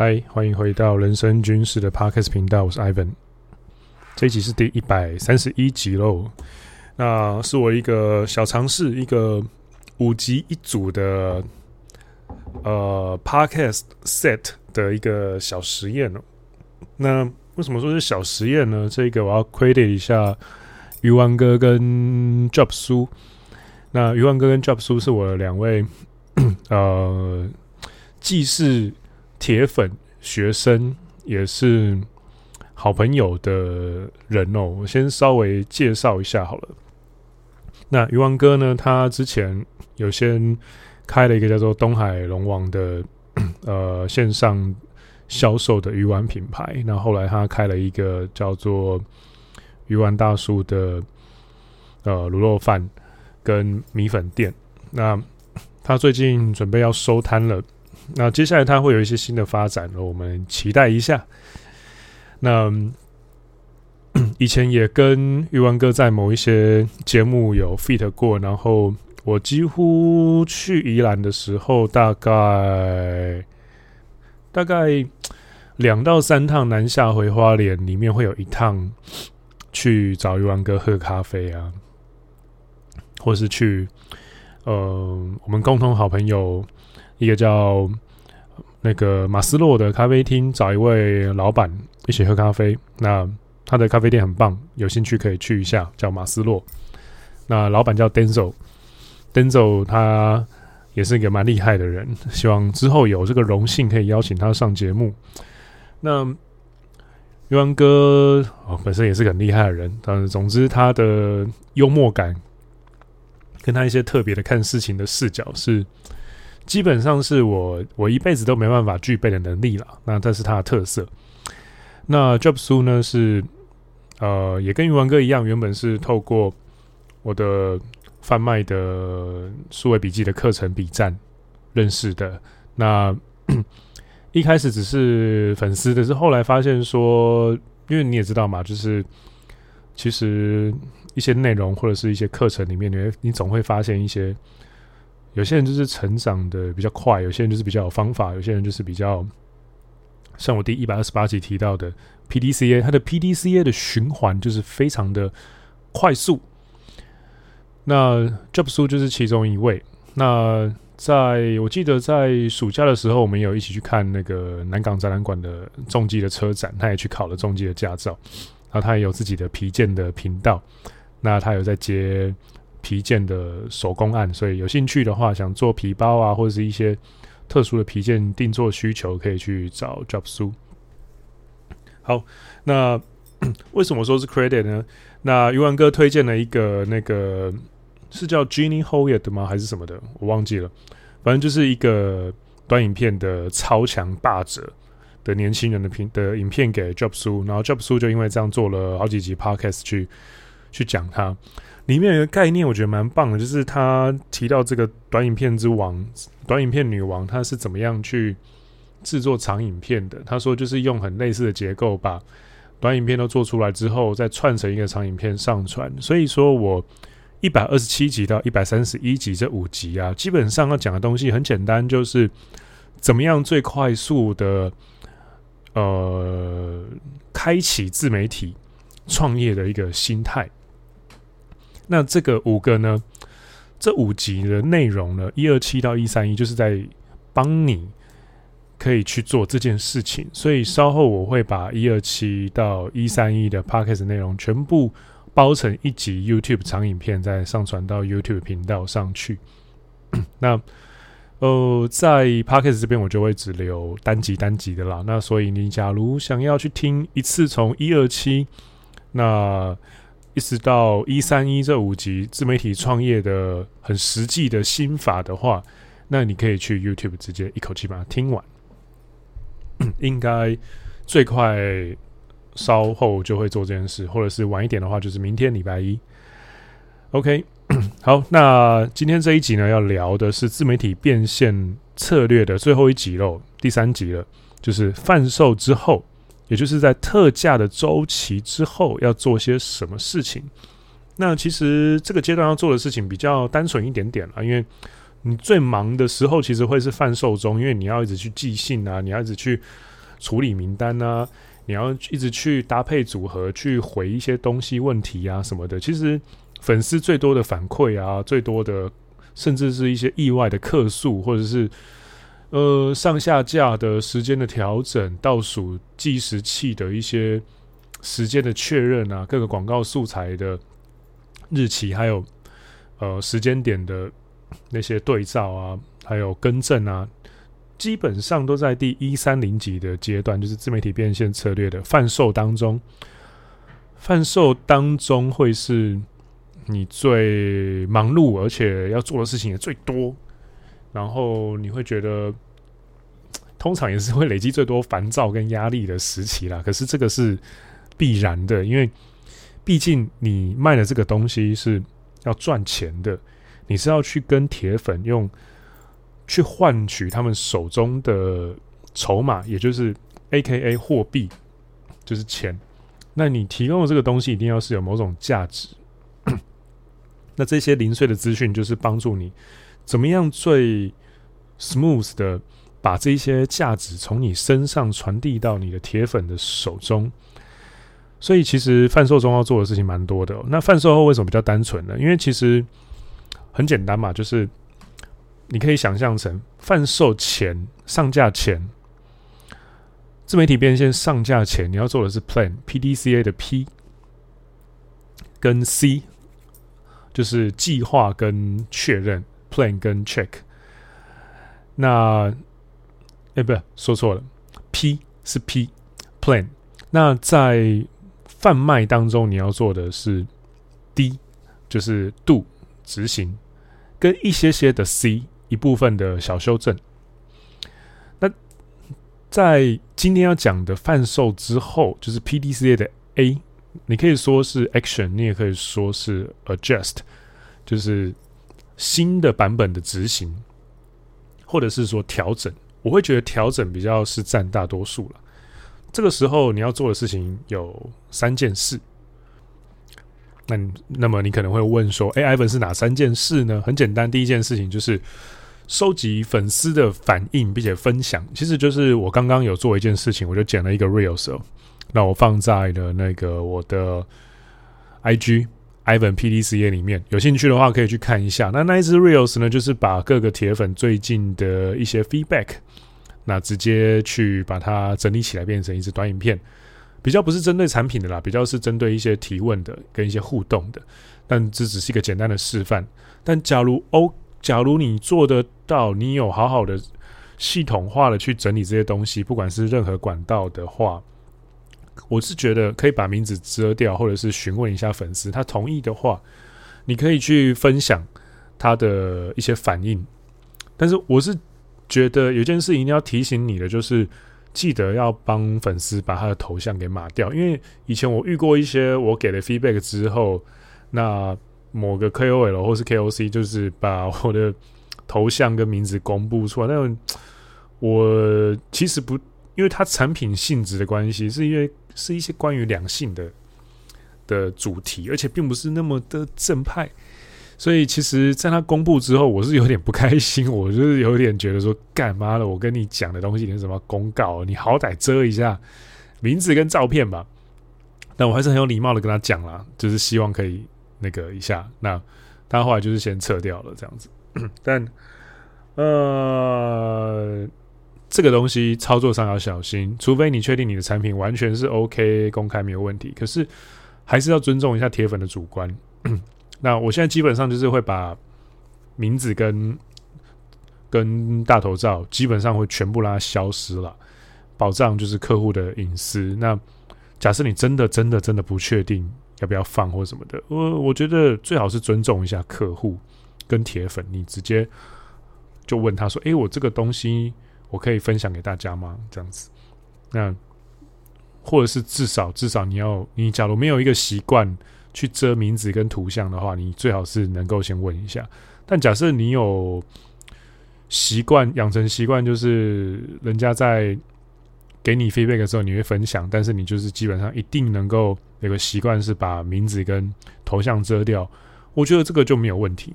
嗨，欢迎回到人生军事的 Podcast 频道，我是 Ivan。这一集是第一百三十一集喽。那是我一个小尝试，一个五集一组的呃 Podcast set 的一个小实验哦。那为什么说是小实验呢？这个我要 credit 一下鱼丸哥跟 Job 苏。那鱼丸哥跟 Job 苏是我的两位呃，既是铁粉、学生也是好朋友的人哦，我先稍微介绍一下好了。那鱼丸哥呢，他之前有先开了一个叫做东海龙王的 呃线上销售的鱼丸品牌，那后来他开了一个叫做鱼丸大叔的呃卤肉饭跟米粉店。那他最近准备要收摊了。那接下来他会有一些新的发展，我们期待一下。那 以前也跟鱼丸哥在某一些节目有 feat 过，然后我几乎去宜兰的时候，大概大概两到三趟南下回花莲，里面会有一趟去找鱼丸哥喝咖啡啊，或是去呃我们共同好朋友。一个叫那个马斯洛的咖啡厅，找一位老板一起喝咖啡。那他的咖啡店很棒，有兴趣可以去一下，叫马斯洛。那老板叫 Denzel，Denzel 他也是一个蛮厉害的人，希望之后有这个荣幸可以邀请他上节目。那鱼丸哥哦，本身也是个很厉害的人，但是总之他的幽默感跟他一些特别的看事情的视角是。基本上是我我一辈子都没办法具备的能力了。那这是他的特色。那 Job 苏呢是呃也跟鱼丸哥一样，原本是透过我的贩卖的数位笔记的课程笔战认识的。那 一开始只是粉丝但，是后来发现说，因为你也知道嘛，就是其实一些内容或者是一些课程里面，你你总会发现一些。有些人就是成长的比较快，有些人就是比较有方法，有些人就是比较像我第一百二十八集提到的 PDCA，它的 PDCA 的循环就是非常的快速。那 Job 苏就是其中一位。那在我记得在暑假的时候，我们有一起去看那个南港展览馆的重机的车展，他也去考了重机的驾照，然后他也有自己的皮件的频道，那他有在接。皮件的手工案，所以有兴趣的话，想做皮包啊，或者是一些特殊的皮件定做需求，可以去找 Job 苏。好，那 为什么说是 credit 呢？那鱼丸哥推荐了一个那个是叫 Jenny Hoyt 的吗？还是什么的？我忘记了。反正就是一个短影片的超强霸者的年轻人的片的影片给 Job 苏，然后 Job 苏就因为这样做了好几集 podcast 去去讲他。里面有一个概念，我觉得蛮棒的，就是他提到这个短影片之王、短影片女王，她是怎么样去制作长影片的。他说，就是用很类似的结构，把短影片都做出来之后，再串成一个长影片上传。所以说我一百二十七集到一百三十一集这五集啊，基本上要讲的东西很简单，就是怎么样最快速的呃开启自媒体创业的一个心态。那这个五个呢，这五集的内容呢，一二七到一三一，就是在帮你可以去做这件事情。所以稍后我会把一二七到一三一的 Podcast 内容全部包成一集 YouTube 长影片，再上传到 YouTube 频道上去。那呃，在 Podcast 这边我就会只留单集单集的啦。那所以你假如想要去听一次从一二七，那一直到一三一这五集自媒体创业的很实际的心法的话，那你可以去 YouTube 直接一口气把它听完，应该最快稍后就会做这件事，或者是晚一点的话，就是明天礼拜一。OK，好，那今天这一集呢，要聊的是自媒体变现策略的最后一集喽，第三集了，就是贩售之后。也就是在特价的周期之后要做些什么事情？那其实这个阶段要做的事情比较单纯一点点了，因为你最忙的时候，其实会是贩售中，因为你要一直去寄信啊，你要一直去处理名单啊，你要一直去搭配组合，去回一些东西问题啊什么的。其实粉丝最多的反馈啊，最多的甚至是一些意外的客诉，或者是呃上下架的时间的调整、倒数计时器的一些时间的确认啊，各个广告素材的日期，还有呃时间点的。那些对照啊，还有更正啊，基本上都在第一三零级的阶段，就是自媒体变现策略的贩售当中。贩售当中会是你最忙碌，而且要做的事情也最多，然后你会觉得，通常也是会累积最多烦躁跟压力的时期啦。可是这个是必然的，因为毕竟你卖的这个东西是要赚钱的。你是要去跟铁粉用，去换取他们手中的筹码，也就是 AKA 货币，就是钱。那你提供的这个东西一定要是有某种价值。那这些零碎的资讯，就是帮助你怎么样最 smooth 的把这些价值从你身上传递到你的铁粉的手中。所以，其实贩售中要做的事情蛮多的哦。那贩售后为什么比较单纯呢？因为其实。很简单嘛，就是你可以想象成贩售前、上架前、自媒体变现上架前，你要做的是 plan，P D C A 的 P 跟 C，就是计划跟确认，plan 跟 check。那哎，不，说错了，P 是 P plan。那在贩卖当中，你要做的是 D，就是 do 执行。跟一些些的 C 一部分的小修正。那在今天要讲的贩售之后，就是 PDCA 的 A，你可以说是 Action，你也可以说是 Adjust，就是新的版本的执行，或者是说调整。我会觉得调整比较是占大多数了。这个时候你要做的事情有三件事。那那么你可能会问说，哎，Ivan 是哪三件事呢？很简单，第一件事情就是收集粉丝的反应，并且分享。其实就是我刚刚有做一件事情，我就剪了一个 Reels，那我放在了那个我的 IG Ivan PDCA 里面。有兴趣的话可以去看一下。那那一支 Reels 呢，就是把各个铁粉最近的一些 feedback，那直接去把它整理起来，变成一支短影片。比较不是针对产品的啦，比较是针对一些提问的跟一些互动的，但这只是一个简单的示范。但假如哦，假如你做得到，你有好好的系统化的去整理这些东西，不管是任何管道的话，我是觉得可以把名字遮掉，或者是询问一下粉丝，他同意的话，你可以去分享他的一些反应。但是我是觉得有件事一定要提醒你的，就是。记得要帮粉丝把他的头像给码掉，因为以前我遇过一些我给了 feedback 之后，那某个 KOL 或是 KOC 就是把我的头像跟名字公布出来，那我其实不，因为它产品性质的关系，是因为是一些关于两性的的主题，而且并不是那么的正派。所以其实，在他公布之后，我是有点不开心，我就是有点觉得说，干嘛了？我跟你讲的东西，你什么公告？你好歹遮一下名字跟照片吧。但我还是很有礼貌的跟他讲啦，就是希望可以那个一下。那他后来就是先撤掉了这样子。但呃，这个东西操作上要小心，除非你确定你的产品完全是 OK 公开没有问题，可是还是要尊重一下铁粉的主观。那我现在基本上就是会把名字跟跟大头照基本上会全部让它消失了，保障就是客户的隐私。那假设你真的真的真的不确定要不要放或什么的，我我觉得最好是尊重一下客户跟铁粉，你直接就问他说：“诶，我这个东西我可以分享给大家吗？”这样子，那或者是至少至少你要你假如没有一个习惯。去遮名字跟图像的话，你最好是能够先问一下。但假设你有习惯养成习惯，就是人家在给你 feedback 的时候，你会分享，但是你就是基本上一定能够有个习惯是把名字跟头像遮掉。我觉得这个就没有问题。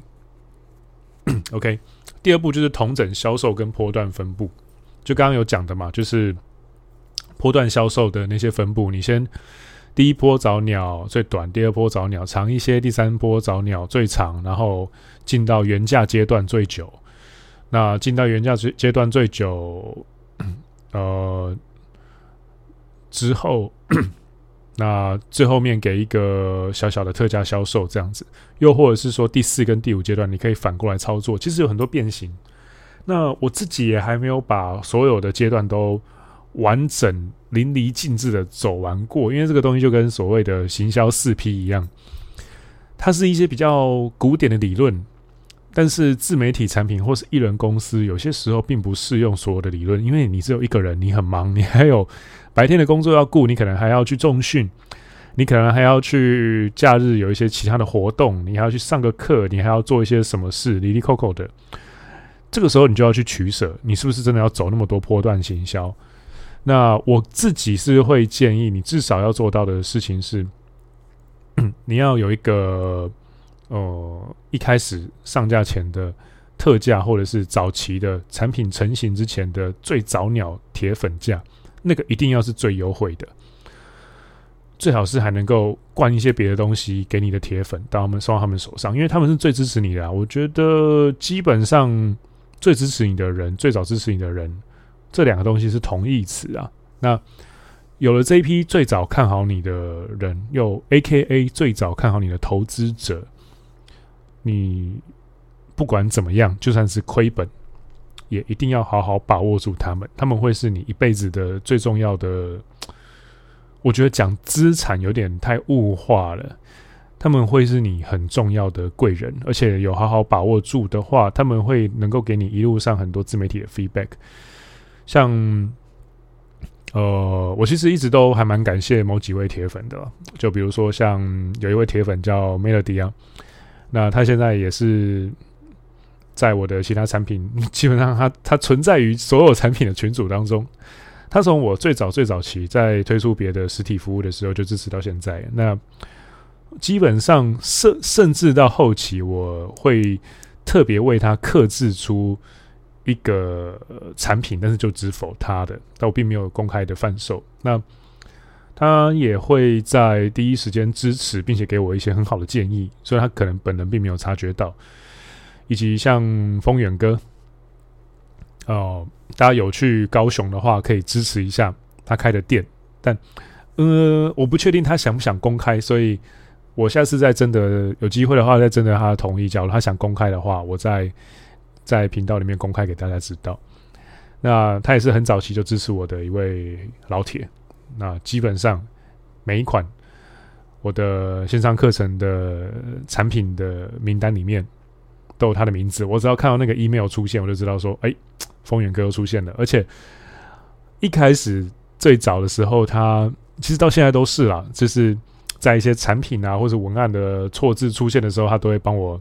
OK，第二步就是统整销售跟波段分布，就刚刚有讲的嘛，就是波段销售的那些分布，你先第一波找鸟最短，第二波找鸟长一些，第三波找鸟最长，然后进到原价阶段最久。那进到原价阶阶段最久，呃，之后。那最后面给一个小小的特价销售这样子，又或者是说第四跟第五阶段，你可以反过来操作，其实有很多变形。那我自己也还没有把所有的阶段都完整淋漓尽致的走完过，因为这个东西就跟所谓的行销四 P 一样，它是一些比较古典的理论，但是自媒体产品或是艺人公司有些时候并不适用所有的理论，因为你只有一个人，你很忙，你还有。白天的工作要顾，你可能还要去重训，你可能还要去假日有一些其他的活动，你还要去上个课，你还要做一些什么事，哩哩扣扣的。这个时候你就要去取舍，你是不是真的要走那么多波段行销？那我自己是会建议你至少要做到的事情是，你要有一个呃一开始上架前的特价，或者是早期的产品成型之前的最早鸟铁粉价。那个一定要是最优惠的，最好是还能够灌一些别的东西给你的铁粉，到他们送到他们手上，因为他们是最支持你的啊。我觉得基本上最支持你的人，最早支持你的人，这两个东西是同义词啊。那有了这一批最早看好你的人，又 AKA 最早看好你的投资者，你不管怎么样，就算是亏本。也一定要好好把握住他们，他们会是你一辈子的最重要的。我觉得讲资产有点太物化了，他们会是你很重要的贵人，而且有好好把握住的话，他们会能够给你一路上很多自媒体的 feedback。像，呃，我其实一直都还蛮感谢某几位铁粉的，就比如说像有一位铁粉叫 Melody 啊，那他现在也是。在我的其他产品，基本上他他存在于所有产品的群组当中。他从我最早最早期在推出别的实体服务的时候就支持到现在。那基本上甚甚至到后期，我会特别为他克制出一个产品，但是就只否他的，但我并没有公开的贩售。那他也会在第一时间支持，并且给我一些很好的建议，所以他可能本人并没有察觉到。以及像丰远哥，哦，大家有去高雄的话，可以支持一下他开的店。但，呃，我不确定他想不想公开，所以我下次再真的有机会的话，再征得他的同意。假如他想公开的话，我再在频道里面公开给大家知道。那他也是很早期就支持我的一位老铁。那基本上每一款我的线上课程的产品的名单里面。都有他的名字，我只要看到那个 email 出现，我就知道说，哎，风远哥又出现了。而且一开始最早的时候，他其实到现在都是啦，就是在一些产品啊或者文案的错字出现的时候，他都会帮我，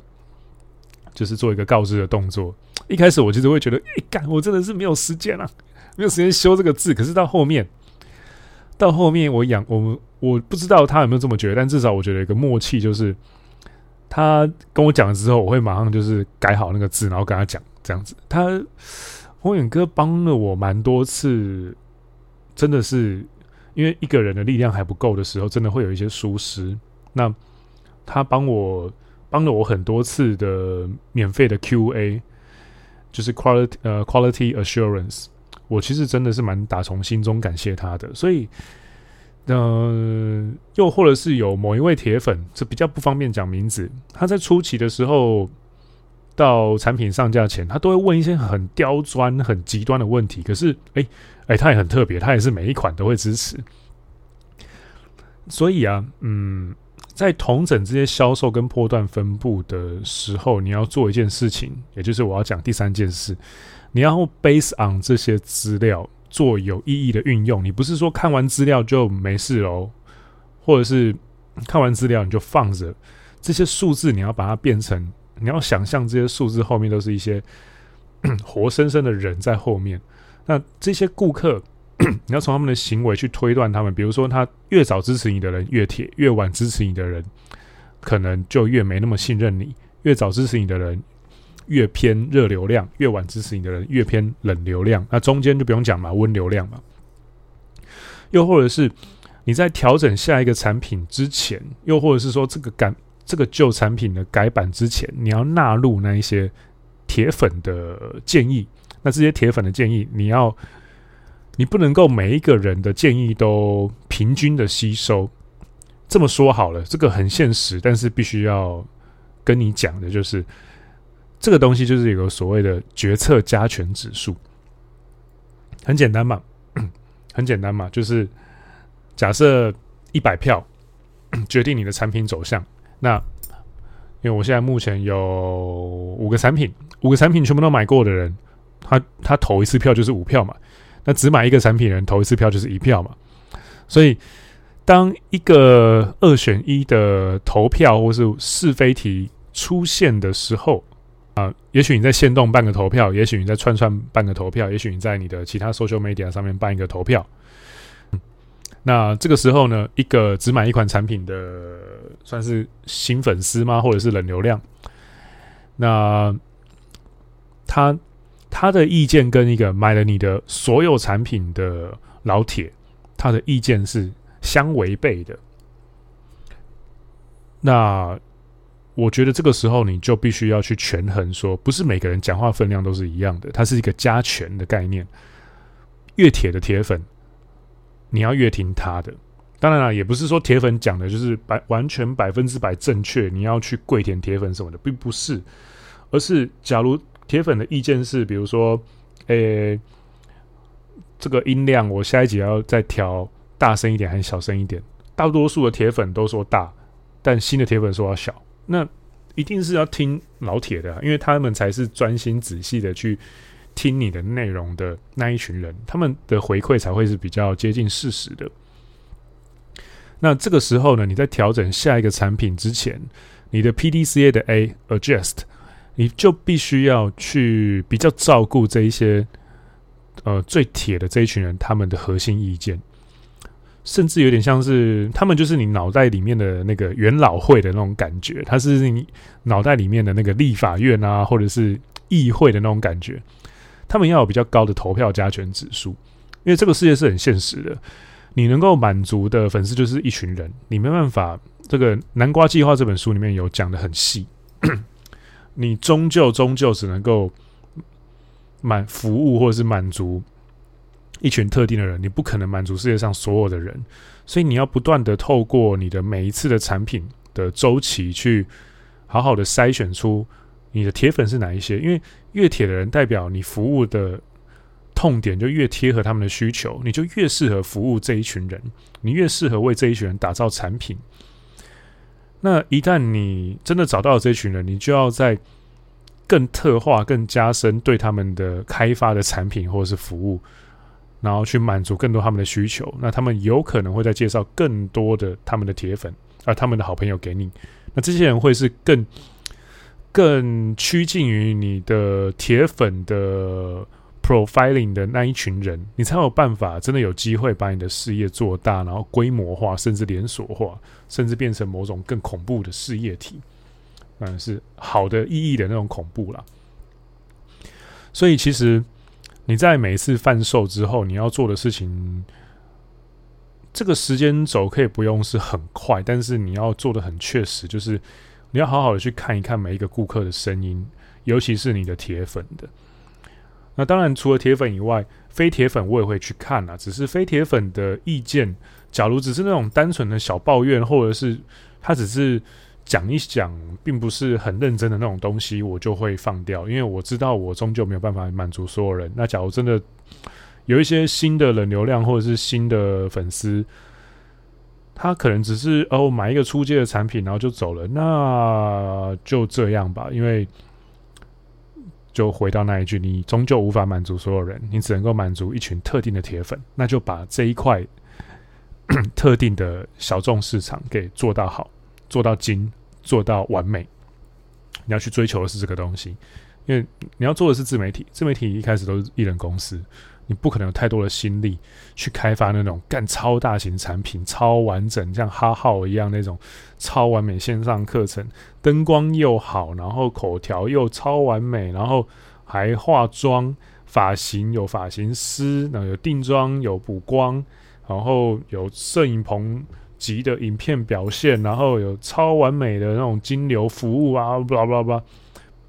就是做一个告知的动作。一开始我其实会觉得，哎，干，我真的是没有时间啊，没有时间修这个字。可是到后面，到后面我养我们我不知道他有没有这么觉得，但至少我觉得一个默契就是。他跟我讲了之后，我会马上就是改好那个字，然后跟他讲这样子。他风远哥帮了我蛮多次，真的是因为一个人的力量还不够的时候，真的会有一些疏失。那他帮我帮了我很多次的免费的 QA，就是 quality 呃 quality assurance，我其实真的是蛮打从心中感谢他的，所以。呃，又或者是有某一位铁粉，这比较不方便讲名字。他在初期的时候，到产品上架前，他都会问一些很刁钻、很极端的问题。可是，哎哎，他也很特别，他也是每一款都会支持。所以啊，嗯，在统整这些销售跟波段分布的时候，你要做一件事情，也就是我要讲第三件事，你要 base on 这些资料。做有意义的运用，你不是说看完资料就没事喽，或者是看完资料你就放着这些数字，你要把它变成，你要想象这些数字后面都是一些 活生生的人在后面。那这些顾客，你要从他们的行为去推断他们，比如说他越早支持你的人越铁，越晚支持你的人可能就越没那么信任你。越早支持你的人，越偏热流量，越晚支持你的人越偏冷流量。那中间就不用讲嘛，温流量嘛。又或者是你在调整下一个产品之前，又或者是说这个感这个旧产品的改版之前，你要纳入那一些铁粉的建议。那这些铁粉的建议，你要你不能够每一个人的建议都平均的吸收。这么说好了，这个很现实，但是必须要跟你讲的就是，这个东西就是有个所谓的决策加权指数，很简单嘛，很简单嘛，就是假设一百票决定你的产品走向，那因为我现在目前有五个产品，五个产品全部都买过的人，他他投一次票就是五票嘛，那只买一个产品的人投一次票就是一票嘛，所以。当一个二选一的投票或是是非题出现的时候，啊、也许你在限动办个投票，也许你在串串办个投票，也许你在你的其他 social media 上面办一个投票。那这个时候呢，一个只买一款产品的算是新粉丝吗？或者是冷流量？那他他的意见跟一个买了你的所有产品的老铁，他的意见是。相违背的，那我觉得这个时候你就必须要去权衡，说不是每个人讲话分量都是一样的，它是一个加权的概念。越铁的铁粉，你要越听他的。当然了，也不是说铁粉讲的就是百完全百分之百正确，你要去跪舔铁粉什么的，并不是。而是假如铁粉的意见是，比如说，诶、这个音量我下一集要再调。大声一点还是小声一点？大多数的铁粉都说大，但新的铁粉说要小。那一定是要听老铁的，因为他们才是专心仔细的去听你的内容的那一群人，他们的回馈才会是比较接近事实的。那这个时候呢，你在调整下一个产品之前，你的 PDCA 的 A adjust，你就必须要去比较照顾这一些呃最铁的这一群人他们的核心意见。甚至有点像是他们就是你脑袋里面的那个元老会的那种感觉，他是你脑袋里面的那个立法院啊，或者是议会的那种感觉。他们要有比较高的投票加权指数，因为这个世界是很现实的，你能够满足的粉丝就是一群人，你没办法。这个《南瓜计划》这本书里面有讲得很细，你终究终究只能够满服务或者是满足。一群特定的人，你不可能满足世界上所有的人，所以你要不断的透过你的每一次的产品的周期，去好好的筛选出你的铁粉是哪一些。因为越铁的人，代表你服务的痛点就越贴合他们的需求，你就越适合服务这一群人，你越适合为这一群人打造产品。那一旦你真的找到了这一群人，你就要在更特化、更加深对他们的开发的产品或者是服务。然后去满足更多他们的需求，那他们有可能会再介绍更多的他们的铁粉啊、呃，他们的好朋友给你。那这些人会是更更趋近于你的铁粉的 profiling 的那一群人，你才有办法真的有机会把你的事业做大，然后规模化，甚至连锁化，甚至变成某种更恐怖的事业体，嗯，是好的意义的那种恐怖啦。所以其实。你在每一次贩售之后，你要做的事情，这个时间轴可以不用是很快，但是你要做的很确实，就是你要好好的去看一看每一个顾客的声音，尤其是你的铁粉的。那当然，除了铁粉以外，非铁粉我也会去看啊。只是非铁粉的意见，假如只是那种单纯的小抱怨，或者是他只是。讲一讲，并不是很认真的那种东西，我就会放掉，因为我知道我终究没有办法满足所有人。那假如真的有一些新的冷流量或者是新的粉丝，他可能只是哦买一个初阶的产品，然后就走了，那就这样吧。因为就回到那一句，你终究无法满足所有人，你只能够满足一群特定的铁粉，那就把这一块特定的小众市场给做到好。做到精，做到完美，你要去追求的是这个东西，因为你要做的是自媒体。自媒体一开始都是一人公司，你不可能有太多的心力去开发那种干超大型产品、超完整，像哈号一样那种超完美线上课程，灯光又好，然后口条又超完美，然后还化妆、发型有发型师，然后有定妆、有补光，然后有摄影棚级的影片表现，然后有超完美的那种金流服务啊，巴拉巴拉，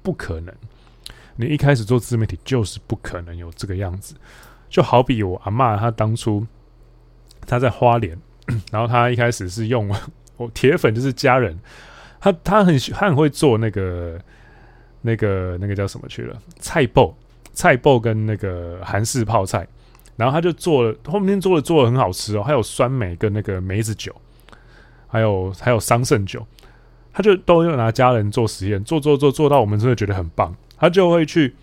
不可能。你一开始做自媒体就是不可能有这个样子，就好比我阿嬷，她当初她在花莲，然后她一开始是用 我铁粉就是家人，她她很她很会做那个那个那个叫什么去了？菜脯菜脯跟那个韩式泡菜，然后她就做了后面做的做的很好吃哦，还有酸梅跟那个梅子酒，还有还有桑葚酒，他就都用拿家人做实验，做做做做到我们真的觉得很棒。他就会去，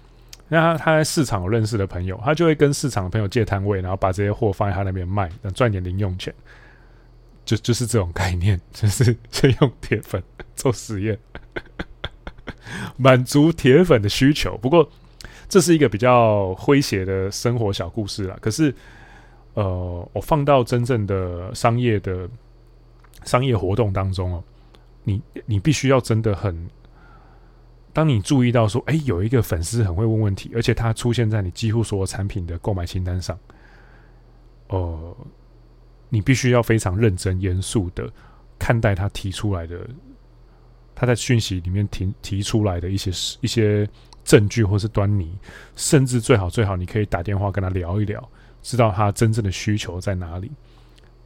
那他他在市场有认识的朋友，他就会跟市场的朋友借摊位，然后把这些货放在他那边卖，赚点零用钱。就就是这种概念，就是先用铁粉 做实验，满足铁粉的需求。不过这是一个比较诙谐的生活小故事啦。可是，呃，我放到真正的商业的商业活动当中哦，你你必须要真的很。当你注意到说，哎，有一个粉丝很会问问题，而且他出现在你几乎所有产品的购买清单上，呃，你必须要非常认真、严肃的看待他提出来的，他在讯息里面提提出来的一些一些证据或是端倪，甚至最好最好你可以打电话跟他聊一聊，知道他真正的需求在哪里，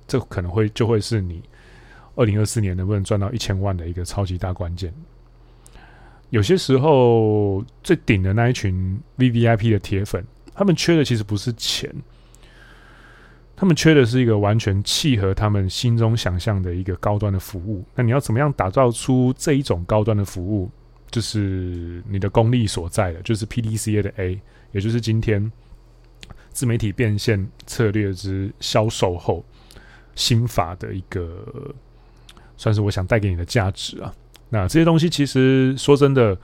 这可能会就会是你二零二四年能不能赚到一千万的一个超级大关键。有些时候，最顶的那一群 VVIP 的铁粉，他们缺的其实不是钱，他们缺的是一个完全契合他们心中想象的一个高端的服务。那你要怎么样打造出这一种高端的服务？就是你的功力所在的，就是 PDCA 的 A，也就是今天自媒体变现策略之销售后心法的一个，算是我想带给你的价值啊。那这些东西其实说真的，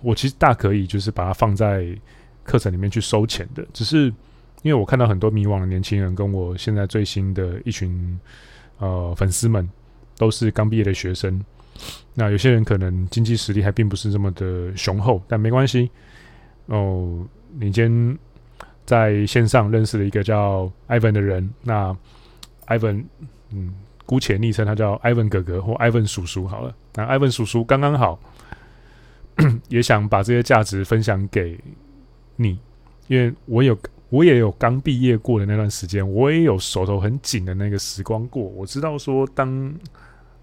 我其实大可以就是把它放在课程里面去收钱的。只是因为我看到很多迷惘的年轻人，跟我现在最新的一群呃粉丝们，都是刚毕业的学生。那有些人可能经济实力还并不是这么的雄厚，但没关系。哦，你今天在线上认识了一个叫 Ivan 的人，那 Ivan，嗯。姑且昵称他叫艾文哥哥或艾文叔叔好了。那艾文叔叔刚刚好，也想把这些价值分享给你，因为我有我也有刚毕业过的那段时间，我也有手头很紧的那个时光过。我知道说，当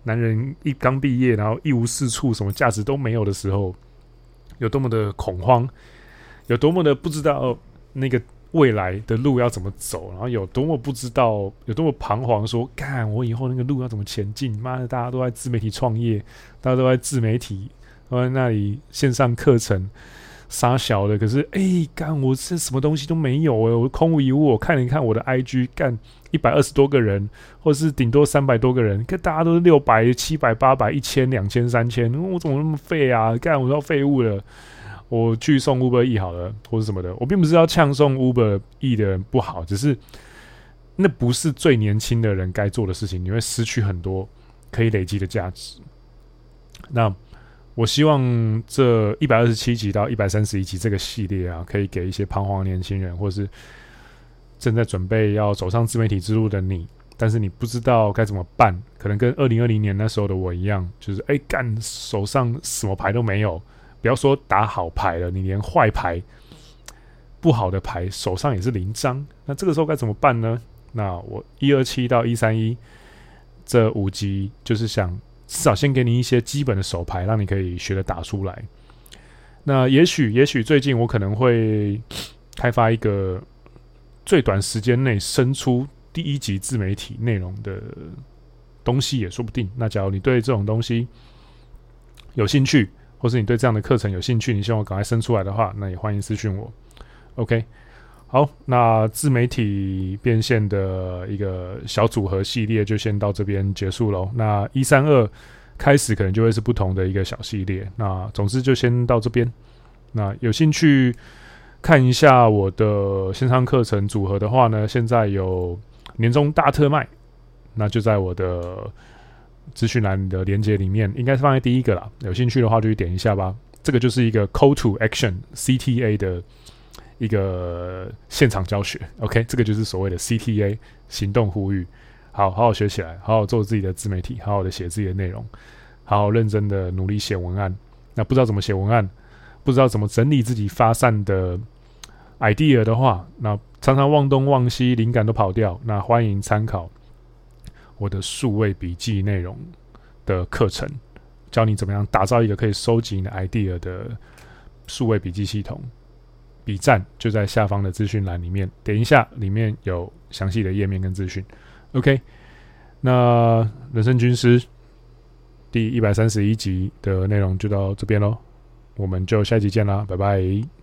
男人一刚毕业，然后一无是处，什么价值都没有的时候，有多么的恐慌，有多么的不知道那个。未来的路要怎么走？然后有多么不知道，有多么彷徨说，干我以后那个路要怎么前进？妈的，大家都在自媒体创业，大家都在自媒体，都在那里线上课程傻小的。可是，哎、干我这什么东西都没有哎，我空无一物。我看了一看我的 IG，干一百二十多个人，或是顶多三百多个人，可大家都是六百、七百、八百、一千、两千、三千，我怎么那么废啊？干我都要废物了。我去送 Uber E 好了，或者什么的。我并不是要呛送 Uber E 的人不好，只是那不是最年轻的人该做的事情，你会失去很多可以累积的价值。那我希望这一百二十七集到一百三十一集这个系列啊，可以给一些彷徨年轻人，或是正在准备要走上自媒体之路的你，但是你不知道该怎么办，可能跟二零二零年那时候的我一样，就是哎干手上什么牌都没有。不要说打好牌了，你连坏牌、不好的牌手上也是零张。那这个时候该怎么办呢？那我一二七到一三一这五集，就是想至少先给你一些基本的手牌，让你可以学着打出来。那也许，也许最近我可能会开发一个最短时间内生出第一集自媒体内容的东西，也说不定。那假如你对这种东西有兴趣，或是你对这样的课程有兴趣，你希望我赶快生出来的话，那也欢迎私讯我。OK，好，那自媒体变现的一个小组合系列就先到这边结束喽。那一三二开始可能就会是不同的一个小系列。那总之就先到这边。那有兴趣看一下我的线上课程组合的话呢，现在有年终大特卖，那就在我的资讯栏的连接里面，应该是放在第一个啦。有兴趣的话就去点一下吧。这个就是一个 Call to Action CTA 的一个现场教学。OK，这个就是所谓的 CTA 行动呼吁。好好好学起来，好好做自己的自媒体，好好的写自己的内容，好好认真的努力写文案。那不知道怎么写文案，不知道怎么整理自己发散的 idea 的话，那常常忘东忘西，灵感都跑掉。那欢迎参考我的数位笔记内容的课程，教你怎么样打造一个可以收集你的 idea 的数位笔记系统。笔站就在下方的资讯栏里面，点一下，里面有详细的页面跟资讯。OK，那人生军师第一百三十一集的内容就到这边喽，我们就下一集见啦，拜拜。